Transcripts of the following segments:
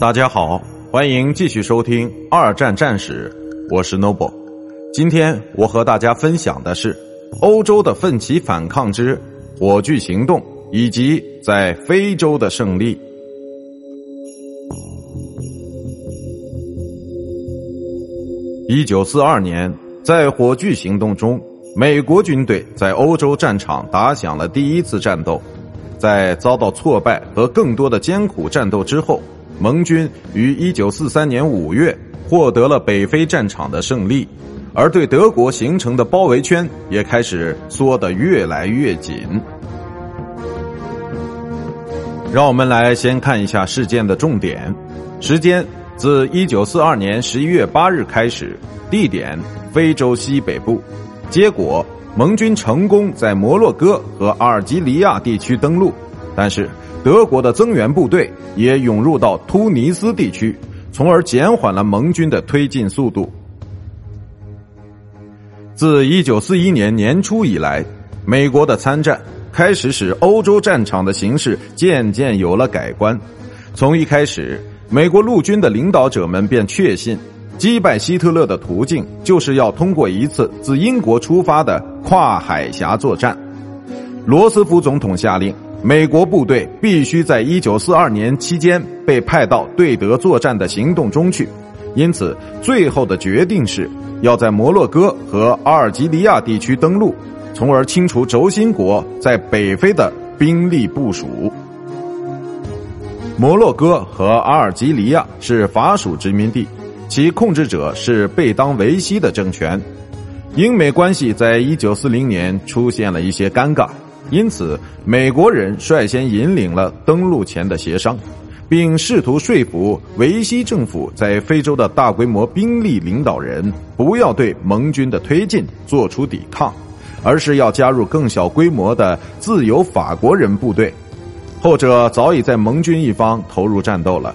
大家好，欢迎继续收听二战战史，我是 Noble。今天我和大家分享的是欧洲的奋起反抗之火炬行动，以及在非洲的胜利。一九四二年，在火炬行动中，美国军队在欧洲战场打响了第一次战斗。在遭到挫败和更多的艰苦战斗之后，盟军于一九四三年五月获得了北非战场的胜利，而对德国形成的包围圈也开始缩得越来越紧。让我们来先看一下事件的重点：时间自一九四二年十一月八日开始，地点非洲西北部，结果。盟军成功在摩洛哥和阿尔及利亚地区登陆，但是德国的增援部队也涌入到突尼斯地区，从而减缓了盟军的推进速度。自一九四一年年初以来，美国的参战开始使欧洲战场的形势渐渐有了改观。从一开始，美国陆军的领导者们便确信。击败希特勒的途径，就是要通过一次自英国出发的跨海峡作战。罗斯福总统下令，美国部队必须在一九四二年期间被派到对德作战的行动中去。因此，最后的决定是要在摩洛哥和阿尔及利亚地区登陆，从而清除轴心国在北非的兵力部署。摩洛哥和阿尔及利亚是法属殖民地。其控制者是贝当维希的政权，英美关系在一九四零年出现了一些尴尬，因此美国人率先引领了登陆前的协商，并试图说服维希政府在非洲的大规模兵力领导人不要对盟军的推进做出抵抗，而是要加入更小规模的自由法国人部队，后者早已在盟军一方投入战斗了，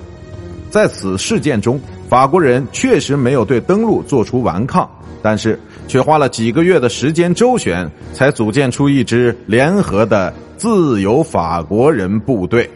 在此事件中。法国人确实没有对登陆做出顽抗，但是却花了几个月的时间周旋，才组建出一支联合的自由法国人部队。